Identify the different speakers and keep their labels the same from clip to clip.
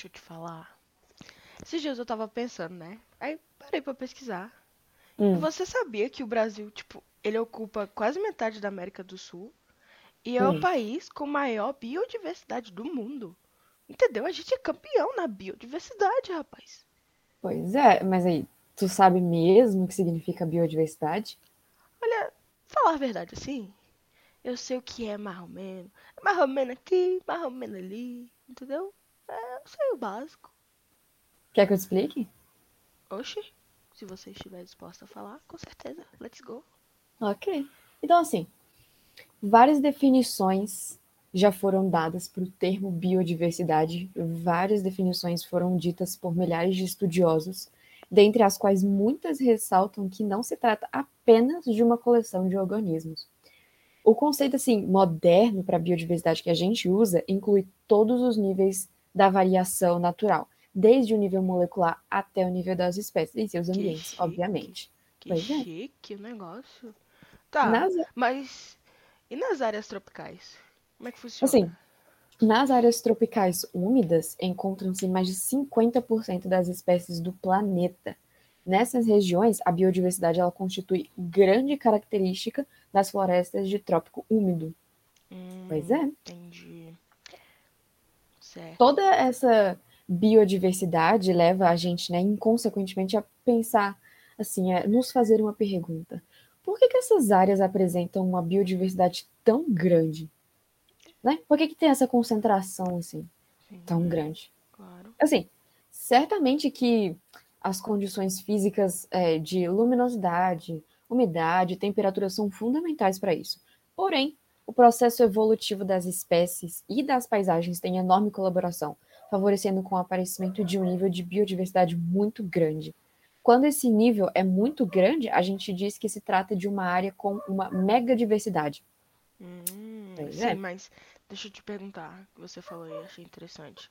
Speaker 1: Deixa eu te falar. Esses dias eu tava pensando, né? Aí parei pra pesquisar.
Speaker 2: Hum.
Speaker 1: Você sabia que o Brasil, tipo, ele ocupa quase metade da América do Sul e é o
Speaker 2: Hum.
Speaker 1: país com maior biodiversidade do mundo. Entendeu? A gente é campeão na biodiversidade, rapaz.
Speaker 2: Pois é, mas aí, tu sabe mesmo o que significa biodiversidade?
Speaker 1: Olha, falar a verdade assim, eu sei o que é mais ou menos. É mais ou menos aqui, mais ou menos ali, entendeu? É, eu sei o básico.
Speaker 2: Quer que eu te explique?
Speaker 1: Oxi, se você estiver disposta a falar, com certeza. Let's go.
Speaker 2: Ok. Então, assim, várias definições já foram dadas para o termo biodiversidade, várias definições foram ditas por milhares de estudiosos, dentre as quais muitas ressaltam que não se trata apenas de uma coleção de organismos. O conceito assim moderno para biodiversidade que a gente usa inclui todos os níveis da variação natural, desde o nível molecular até o nível das espécies em seus ambientes,
Speaker 1: chique.
Speaker 2: obviamente.
Speaker 1: Que
Speaker 2: Pois é.
Speaker 1: chique o negócio. Tá,
Speaker 2: Nas
Speaker 1: mas e nas áreas tropicais? Como é que funciona?
Speaker 2: Assim, nas áreas tropicais úmidas encontram-se mais de 50% das espécies do planeta. Nessas regiões, a biodiversidade ela constitui grande característica das florestas de trópico úmido. Pois
Speaker 1: Hum,
Speaker 2: é.
Speaker 1: entendi. Certo.
Speaker 2: Toda essa biodiversidade leva a gente, né, inconsequentemente, a pensar, assim, a nos fazer uma pergunta. Por que que essas áreas apresentam uma biodiversidade tão grande? Né? Por que que tem essa concentração, assim,
Speaker 1: Sim,
Speaker 2: tão grande?
Speaker 1: claro.
Speaker 2: Assim, certamente que as condições físicas é, de luminosidade, umidade, temperatura são fundamentais para isso. Porém, o processo evolutivo das espécies e das paisagens tem enorme colaboração, favorecendo com o aparecimento de um nível de biodiversidade muito grande. Quando esse nível é muito grande, a gente diz que se trata de uma área com uma megadiversidade.
Speaker 1: Hum,
Speaker 2: Pois
Speaker 1: sim,
Speaker 2: é.
Speaker 1: mas deixa eu te perguntar, você falou aí, achei interessante.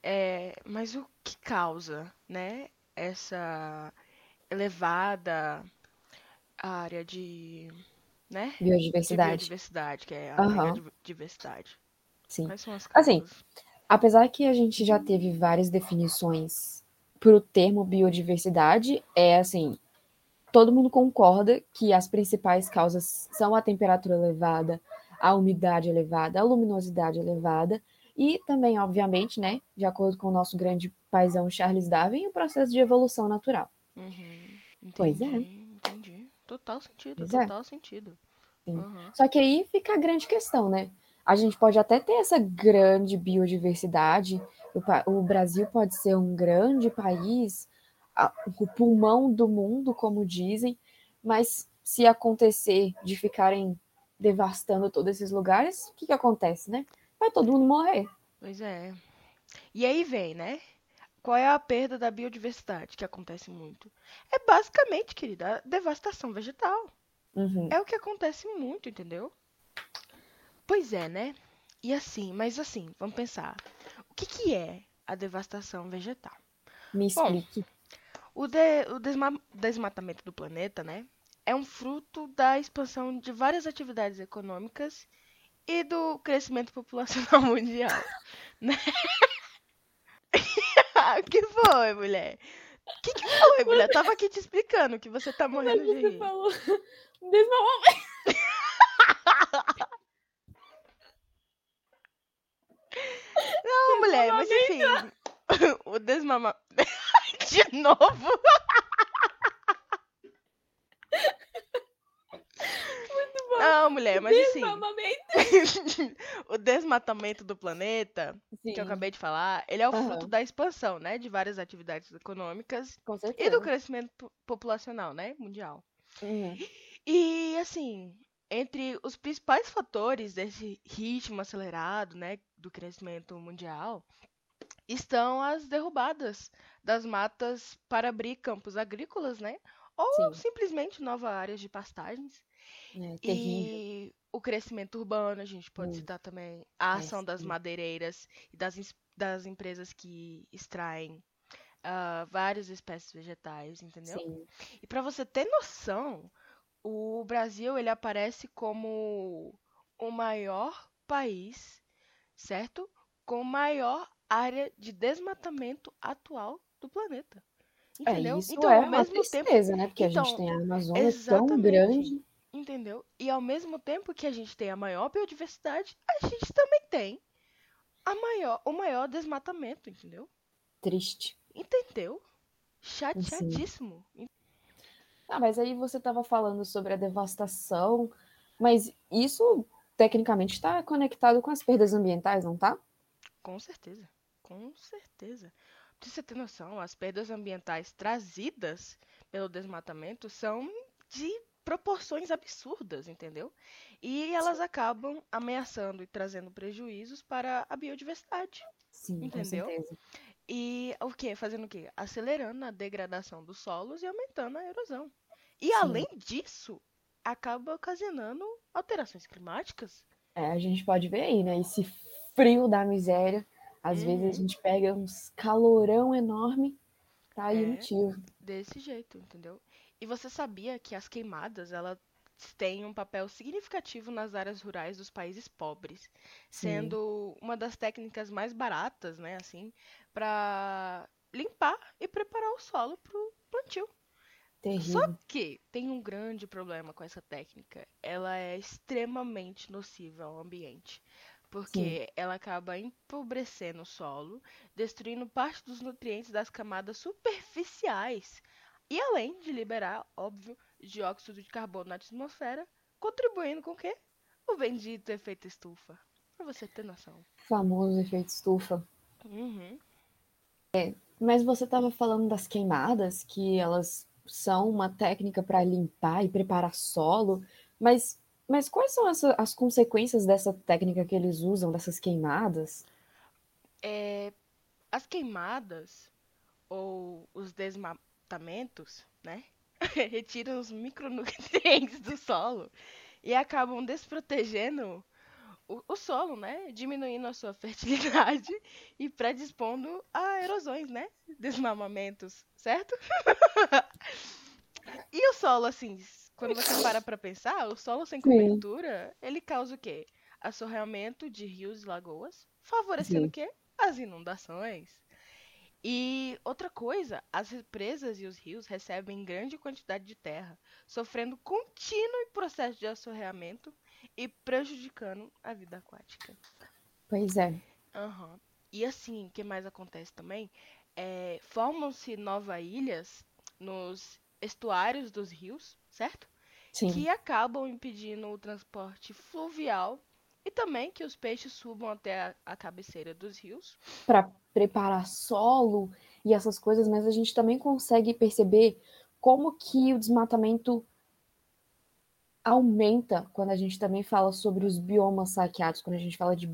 Speaker 1: É, mas o que causa, né, essa elevada área de, né, de
Speaker 2: Biodiversidade.
Speaker 1: biodiversidade, que é a
Speaker 2: Aham,
Speaker 1: megadiversidade?
Speaker 2: sim.
Speaker 1: Quais são as
Speaker 2: Assim,
Speaker 1: causas?
Speaker 2: Apesar que a gente já teve várias definições para o termo biodiversidade, é assim, todo mundo concorda que as principais causas são a temperatura elevada, a umidade elevada, a luminosidade elevada e também, obviamente, né, de acordo com o nosso grande paizão Charles Darwin, o processo de evolução natural.
Speaker 1: Uhum,
Speaker 2: Pois é.
Speaker 1: Total sentido,
Speaker 2: é.
Speaker 1: total sentido. Uhum.
Speaker 2: Só que aí fica a grande questão, né? A gente pode até ter essa grande biodiversidade, o, o Brasil pode ser um grande país, a- o pulmão do mundo, como dizem, mas se acontecer de ficarem devastando todos esses lugares, o que que acontece, né? Vai todo mundo morrer.
Speaker 1: Pois é. E aí vem, né? Qual é a perda da biodiversidade que acontece muito? É basicamente, querida, a devastação vegetal.
Speaker 2: Uhum.
Speaker 1: É o que acontece muito, entendeu? Pois é, né? E assim, mas assim, vamos pensar. O que que é a devastação vegetal?
Speaker 2: Me
Speaker 1: Bom,
Speaker 2: explique.
Speaker 1: o, de- o desma- desmatamento do planeta, né? É um fruto da expansão de várias atividades econômicas e do crescimento populacional mundial, né? O que foi, mulher? O que que foi, mulher? Eu tava aqui te explicando que você tá morrendo de
Speaker 2: você
Speaker 1: rir.
Speaker 2: falou desmamamento.
Speaker 1: Não, mulher, mas enfim. O desmama... De novo? Não, mulher, mas assim. O desmatamento do planeta, que eu
Speaker 2: Sim.
Speaker 1: acabei de falar, ele é o fruto
Speaker 2: Aham.
Speaker 1: da expansão, né? De várias atividades econômicas e do crescimento po- populacional, né? Mundial.
Speaker 2: Uhum.
Speaker 1: E assim, entre os principais fatores desse ritmo acelerado, né, do crescimento mundial, estão as derrubadas das matas para abrir campos agrícolas, né? Ou
Speaker 2: Sim.
Speaker 1: simplesmente novas áreas de pastagens.
Speaker 2: É terrível.
Speaker 1: E o crescimento urbano, a gente pode
Speaker 2: Hum.
Speaker 1: citar também a
Speaker 2: É,
Speaker 1: ação das
Speaker 2: sim.
Speaker 1: madeireiras e das, das empresas que extraem ah, várias espécies vegetais, entendeu?
Speaker 2: Sim.
Speaker 1: E para você ter noção, o Brasil ele aparece como o maior país, certo? Com maior área de desmatamento atual do planeta.
Speaker 2: É,
Speaker 1: Entendeu?
Speaker 2: isso
Speaker 1: então,
Speaker 2: é
Speaker 1: ao
Speaker 2: uma
Speaker 1: mesmo tempo,
Speaker 2: tristeza, né? Porque a
Speaker 1: Então,
Speaker 2: gente tem a Amazônia tão grande.
Speaker 1: Entendeu? E ao mesmo tempo que a gente tem a maior biodiversidade, a gente também tem a maior, o maior desmatamento, entendeu?
Speaker 2: Triste.
Speaker 1: Entendeu? Chateadíssimo.
Speaker 2: Ah, mas aí você estava falando sobre a devastação, mas isso tecnicamente está conectado com as perdas ambientais, não tá?
Speaker 1: Com certeza. Com certeza. Pra você ter noção, as perdas ambientais trazidas pelo desmatamento são de proporções absurdas, entendeu? E elas acabam ameaçando e trazendo prejuízos para a biodiversidade.
Speaker 2: Sim,
Speaker 1: Entendeu?
Speaker 2: com certeza.
Speaker 1: E o quê? Fazendo o quê? Acelerando a degradação dos solos e aumentando a erosão. E
Speaker 2: Sim.
Speaker 1: além disso, acaba ocasionando alterações climáticas.
Speaker 2: É, a gente pode ver aí, né? Esse frio da miséria. Às
Speaker 1: Uhum.
Speaker 2: vezes a gente pega uns calorão enorme, tá aí o
Speaker 1: É.
Speaker 2: motivo.
Speaker 1: Desse jeito, entendeu? E você sabia que as queimadas, elas têm um papel significativo nas áreas rurais dos países pobres,
Speaker 2: Sim.
Speaker 1: sendo uma das técnicas mais baratas, né, assim, para limpar e preparar o solo para o plantio.
Speaker 2: Terrível.
Speaker 1: Só que tem um grande problema com essa técnica. Ela é extremamente nociva ao ambiente. Porque ela acaba empobrecendo o solo, destruindo parte dos nutrientes das camadas superficiais. E além de liberar, óbvio, dióxido de carbono na atmosfera, contribuindo com o quê? O bendito efeito estufa. Pra você ter noção.
Speaker 2: Famoso efeito estufa.
Speaker 1: Uhum.
Speaker 2: Mas você estava falando das queimadas, que elas são uma técnica para limpar e preparar solo, mas, mas quais são essa- as consequências dessa técnica que eles usam, dessas queimadas?
Speaker 1: É, as queimadas ou os desmatamentos, né? Retiram os micronutrientes do solo e acabam desprotegendo o, o solo, né? Diminuindo a sua fertilidade e predispondo a erosões, né? Desmamamentos, certo? e o solo, assim, quando você para pra pensar, o solo sem cobertura, ele causa o quê? Assorreamento de rios e lagoas, favorecendo
Speaker 2: Sim.
Speaker 1: o quê? As inundações. E outra coisa, as represas e os rios recebem grande quantidade de terra, sofrendo contínuo processo de assorreamento e prejudicando a vida aquática.
Speaker 2: Pois é.
Speaker 1: Aham. E assim, o que mais acontece também? É, Formam-se novas ilhas nos estuários dos rios, certo?
Speaker 2: Sim.
Speaker 1: Que acabam impedindo o transporte fluvial e também que os peixes subam até a, a cabeceira dos rios.
Speaker 2: Para preparar solo e essas coisas, mas a gente também consegue perceber como que o desmatamento aumenta quando a gente também fala sobre os biomas saqueados, quando a gente fala de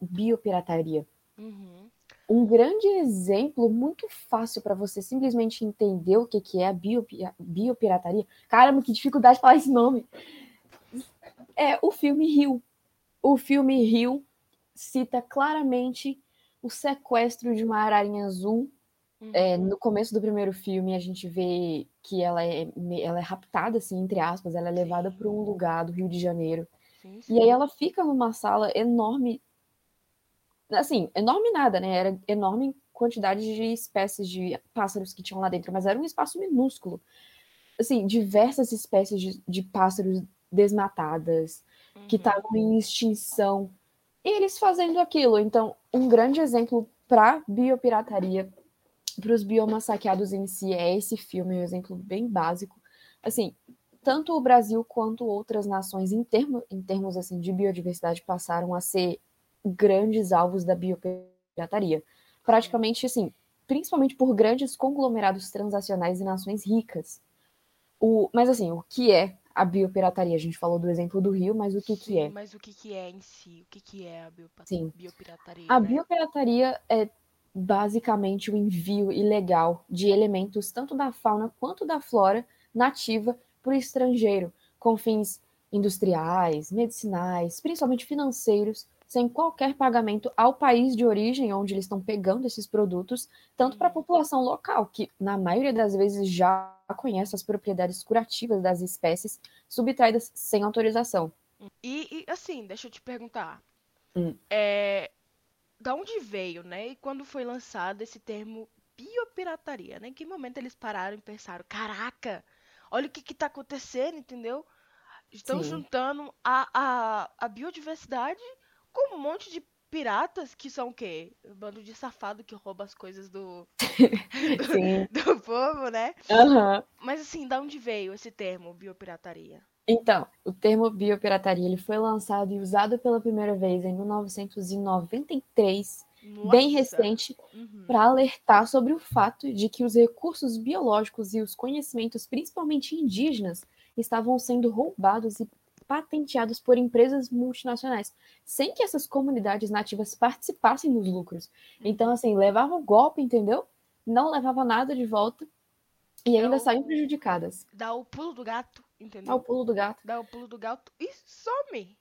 Speaker 2: biopirataria.
Speaker 1: Uhum.
Speaker 2: Um grande exemplo muito fácil para você simplesmente entender o que, que é a biopi- biopirataria. Caramba, que dificuldade de falar esse nome. É o filme Rio. O filme Rio cita claramente o sequestro de uma ararinha azul.
Speaker 1: Uhum.
Speaker 2: É, no começo do primeiro filme, a gente vê que ela é, ela é raptada, assim, entre aspas, ela é levada
Speaker 1: Sim.
Speaker 2: para um lugar do Rio de Janeiro.
Speaker 1: Sim,
Speaker 2: E aí
Speaker 1: sim.
Speaker 2: ela fica numa sala enorme, assim, enorme nada, né? Era enorme quantidade de espécies de pássaros que tinham lá dentro, mas era um espaço minúsculo. Assim, diversas espécies de, de pássaros desmatadas, que
Speaker 1: Uhum.
Speaker 2: estavam em extinção. E eles fazendo aquilo. Então, um grande exemplo para biopirataria, para os biomas saqueados em si, é esse filme, um exemplo bem básico. Assim, tanto o Brasil quanto outras nações, em, termo, em termos assim, de biodiversidade, passaram a ser grandes alvos da biopirataria. Praticamente, assim, principalmente por grandes conglomerados transacionais e nações ricas. O, mas, assim, o que é a biopirataria? A gente falou do exemplo do Rio, mas o que, que
Speaker 1: Sim,
Speaker 2: é?
Speaker 1: mas o que, que é em si? O que, que é a
Speaker 2: Sim.
Speaker 1: biopirataria?
Speaker 2: A
Speaker 1: né?
Speaker 2: biopirataria é basicamente o envio ilegal de elementos tanto da fauna quanto da flora nativa para o estrangeiro, com fins industriais, medicinais, principalmente financeiros, sem qualquer pagamento ao país de origem onde eles estão pegando esses produtos, tanto para a população local, que na maioria das vezes já conhece as propriedades curativas das espécies subtraídas sem autorização.
Speaker 1: E, e, assim, deixa eu te perguntar.
Speaker 2: Hum.
Speaker 1: É, da onde veio, né? E quando foi lançado esse termo biopirataria, né? Em que momento eles pararam e pensaram, caraca, olha o que que tá acontecendo, entendeu? Estão
Speaker 2: Sim.
Speaker 1: juntando a, a, a biodiversidade com um monte de piratas que são o quê? Um bando de safado que rouba as coisas do,
Speaker 2: Sim.
Speaker 1: do povo, né?
Speaker 2: Aham.
Speaker 1: Mas assim, da onde veio esse termo biopirataria?
Speaker 2: Então, o termo biopirataria ele foi lançado e usado pela primeira vez em 1993, bem
Speaker 1: Nossa!
Speaker 2: recente,
Speaker 1: Uhum.
Speaker 2: para alertar sobre o fato de que os recursos biológicos e os conhecimentos, principalmente indígenas, estavam sendo roubados e patenteados por empresas multinacionais, sem que essas comunidades nativas participassem dos lucros. Então, assim, levavam golpe, entendeu? Não levava nada de volta e
Speaker 1: É
Speaker 2: ainda
Speaker 1: o-
Speaker 2: saíam prejudicadas.
Speaker 1: Dá o pulo do gato, entendeu?
Speaker 2: Ao pulo do gato.
Speaker 1: Dá o pulo do gato e some.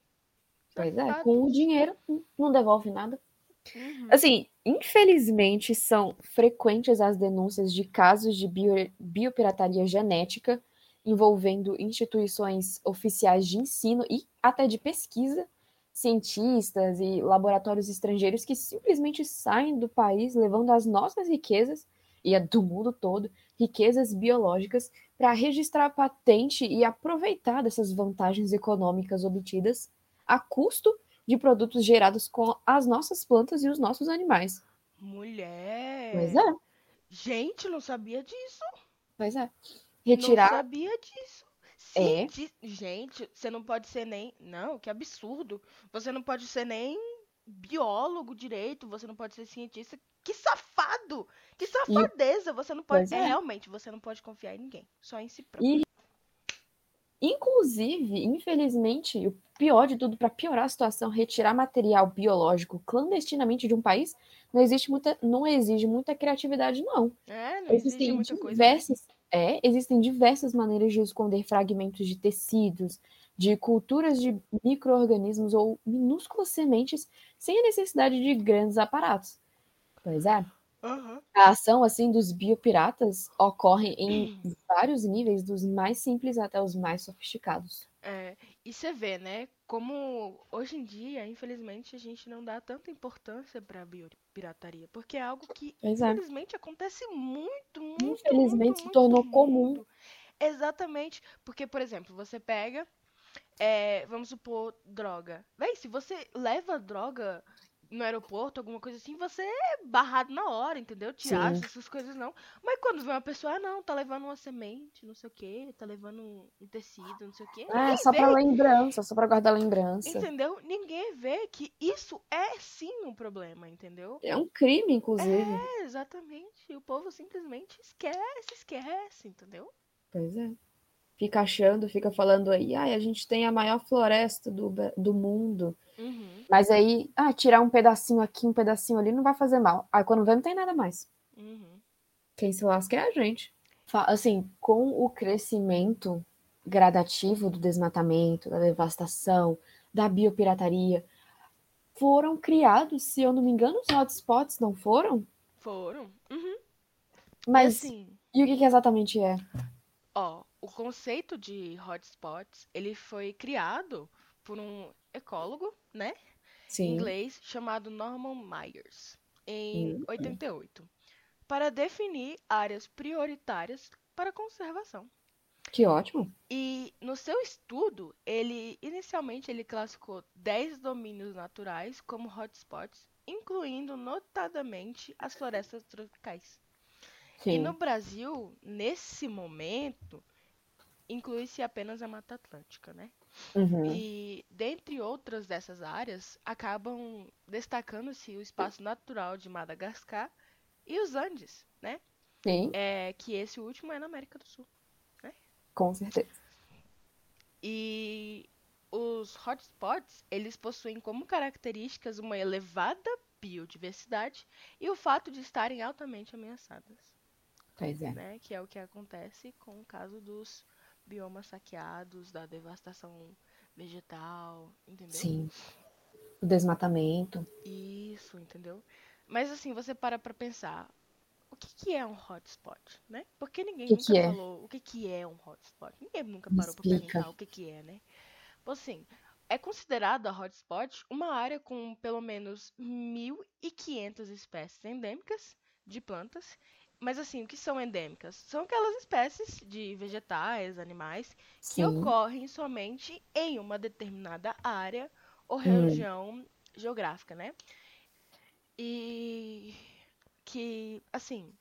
Speaker 2: Pois é, com o dinheiro não devolve nada.
Speaker 1: Uhum.
Speaker 2: Assim, infelizmente são frequentes as denúncias de casos de bio- biopirataria genética envolvendo instituições oficiais de ensino e até de pesquisa, cientistas e laboratórios estrangeiros que simplesmente saem do país levando as nossas riquezas e a do mundo todo, riquezas biológicas, para registrar patente e aproveitar dessas vantagens econômicas obtidas a custo de produtos gerados com as nossas plantas e os nossos animais.
Speaker 1: Mulher.
Speaker 2: Pois é,
Speaker 1: Gente, não sabia disso.
Speaker 2: pois é.
Speaker 1: Não
Speaker 2: Retirar.
Speaker 1: sabia disso.
Speaker 2: É.
Speaker 1: Cienti- Gente, você não pode ser nem. Não, que absurdo. Você não pode ser nem biólogo direito. Você não pode ser cientista. Que safado! Que safadeza! Você não pode. É,
Speaker 2: é.
Speaker 1: realmente, você não pode confiar em ninguém. Só em si próprio.
Speaker 2: E, inclusive, infelizmente, o pior de tudo, para piorar a situação, retirar material biológico clandestinamente de um país não existe muita, não exige muita criatividade, não.
Speaker 1: É, não existe
Speaker 2: Existem
Speaker 1: muita coisa.
Speaker 2: É, existem diversas maneiras de esconder fragmentos de tecidos, de culturas de micro-organismos ou minúsculas sementes sem a necessidade de grandes aparatos. Pois é.
Speaker 1: Aham.
Speaker 2: A ação assim dos biopiratas ocorre em vários níveis, dos mais simples até os mais sofisticados.
Speaker 1: É, e você vê, né? Como hoje em dia, infelizmente, a gente não dá tanta importância pra biopirataria. Porque é algo que, infelizmente, acontece muito, muito,
Speaker 2: Infelizmente
Speaker 1: muito,
Speaker 2: se
Speaker 1: muito,
Speaker 2: tornou comum.
Speaker 1: muito. Exatamente. Porque, por exemplo, você pega, é, vamos supor, droga. Véi, se você leva droga no aeroporto, alguma coisa assim, você é barrado na hora, entendeu? Tirar
Speaker 2: Sim.
Speaker 1: essas coisas não. Mas quando vem uma pessoa, ah, não, tá levando uma semente, não sei o quê, tá levando um, tecido, não sei o quê.
Speaker 2: É, só
Speaker 1: vê
Speaker 2: pra lembrança, só pra guardar lembrança.
Speaker 1: Entendeu? Ninguém vê que isso é sim um problema, entendeu?
Speaker 2: É um crime, inclusive.
Speaker 1: É, exatamente. O povo simplesmente esquece, esquece, entendeu?
Speaker 2: Pois é. Fica achando, fica falando aí, ai, a gente tem a maior floresta do, do mundo.
Speaker 1: Uhum,
Speaker 2: Mas aí, ah, tirar um pedacinho aqui, um pedacinho ali, não vai fazer mal. Aí quando vê, não tem nada mais.
Speaker 1: uhum.
Speaker 2: Quem se lasca é a gente. Assim, com o crescimento gradativo do desmatamento, da devastação, da biopirataria, foram criados, se eu não me engano, os hotspots, não foram?
Speaker 1: Foram. Uhum.
Speaker 2: Mas
Speaker 1: E assim,
Speaker 2: e o que que exatamente é?
Speaker 1: ó, o conceito de hotspots, ele foi criado por um ecólogo, né?
Speaker 2: Sim.
Speaker 1: inglês chamado Norman Myers, em
Speaker 2: Hum.
Speaker 1: 88, para definir áreas prioritárias para conservação.
Speaker 2: Que ótimo.
Speaker 1: E no seu estudo, ele inicialmente ele classificou 10 domínios naturais como hotspots, incluindo notadamente as florestas tropicais. E
Speaker 2: Sim.
Speaker 1: no Brasil, nesse momento, inclui-se apenas a Mata Atlântica, né?
Speaker 2: Uhum.
Speaker 1: E dentre outras dessas áreas, acabam destacando-se o espaço natural de Madagascar e os Andes, né?
Speaker 2: Sim,
Speaker 1: É, que esse último é na América do Sul.
Speaker 2: com certeza.
Speaker 1: E os hotspots, eles possuem como características uma elevada biodiversidade e o fato de estarem altamente ameaçadas,
Speaker 2: Pois é.
Speaker 1: né? Que é o que acontece com o caso dos biomas saqueados, da devastação vegetal, entendeu?
Speaker 2: Sim. O desmatamento.
Speaker 1: Isso, entendeu? Mas assim, você para pra pensar, o que que é um hotspot, né? Porque ninguém
Speaker 2: Que
Speaker 1: nunca
Speaker 2: que é?
Speaker 1: falou o que que é um hotspot. Ninguém nunca parou
Speaker 2: explica.
Speaker 1: perguntar o que que é, né? Assim, é considerada hotspot uma área com pelo menos 1.500 espécies endêmicas de plantas. Mas assim, o que são endêmicas? São aquelas espécies de vegetais, animais, que
Speaker 2: Sim.
Speaker 1: ocorrem somente em uma determinada área ou
Speaker 2: Hum.
Speaker 1: região geográfica, né? E que, assim,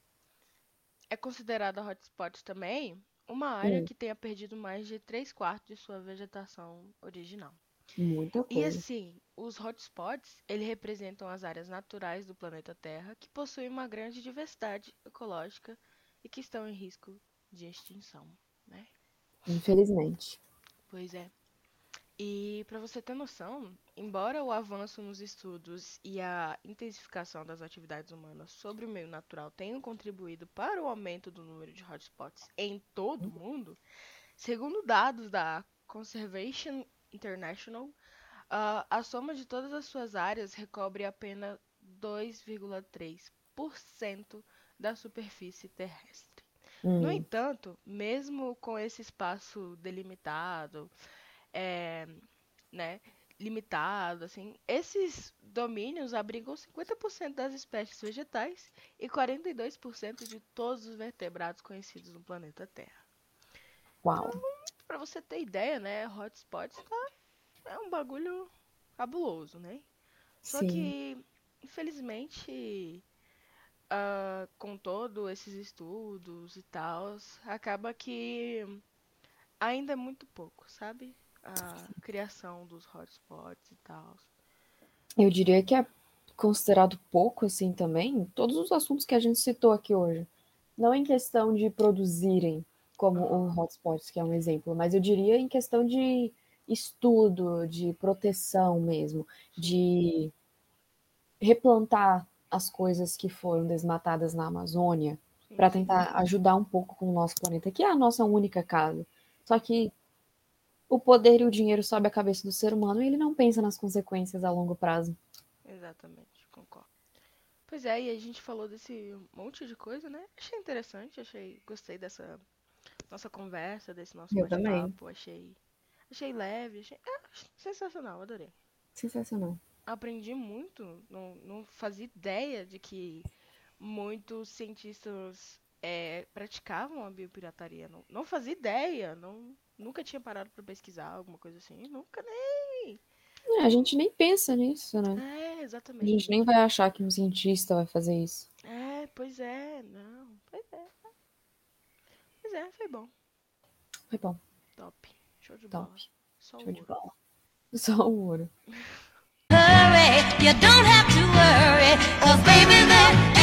Speaker 1: é considerada hotspot também uma área
Speaker 2: Hum.
Speaker 1: que tenha perdido mais de 3 quartos de sua vegetação original.
Speaker 2: Muita
Speaker 1: E
Speaker 2: coisa.
Speaker 1: assim, os hotspots, eles representam as áreas naturais do planeta Terra que possuem uma grande diversidade ecológica e que estão em risco de extinção, né?
Speaker 2: Infelizmente.
Speaker 1: Pois é. E para você ter noção, embora o avanço nos estudos e a intensificação das atividades humanas sobre o meio natural tenham contribuído para o aumento do número de hotspots em todo o mundo, segundo dados da Conservation International, ah, a soma de todas as suas áreas recobre apenas 2,3% da superfície terrestre. No
Speaker 2: Hum.
Speaker 1: entanto, mesmo com esse espaço delimitado, é, né, limitado, assim, esses domínios abrigam 50% das espécies vegetais e 42% de todos os vertebrados conhecidos no planeta Terra.
Speaker 2: Uau.
Speaker 1: Pra você ter ideia, né, hotspots tá, é um bagulho cabuloso, né? Só
Speaker 2: Sim.
Speaker 1: que, infelizmente, ah, com todos esses estudos e tal, acaba que ainda é muito pouco, sabe? A criação dos hotspots e tal.
Speaker 2: Eu diria que é considerado pouco, assim, também, todos os assuntos que a gente citou aqui hoje. Não em questão de produzirem, como o Hotspots, que é um exemplo, mas eu diria em questão de estudo, de proteção mesmo, de replantar as coisas que foram desmatadas na Amazônia, para tentar ajudar um pouco com o nosso planeta, que é a nossa única casa. Só que o poder e o dinheiro sobe a cabeça do ser humano e ele não pensa nas consequências a longo prazo.
Speaker 1: Exatamente, concordo. Pois é, e a gente falou desse monte de coisa, né? Achei interessante, achei, gostei dessa nossa conversa, desse nosso
Speaker 2: Eu também.
Speaker 1: bate-papo, achei, achei leve, achei é, sensacional, adorei.
Speaker 2: Sensacional.
Speaker 1: Aprendi muito, não, não fazia ideia de que muitos cientistas é, praticavam a biopirataria, não, não fazia ideia, não, nunca tinha parado pra pesquisar alguma coisa assim, nunca nem.
Speaker 2: É, a gente nem pensa nisso, né?
Speaker 1: É,
Speaker 2: A
Speaker 1: exatamente.
Speaker 2: gente nem vai achar que um cientista vai fazer isso.
Speaker 1: É, pois é, não, pois é. Pois é, foi bom.
Speaker 2: Foi bom.
Speaker 1: Top. Show de bola.
Speaker 2: Top.
Speaker 1: Só
Speaker 2: Show de bola. Só o ouro.
Speaker 3: hurry. You don't have to worry, cause baby, there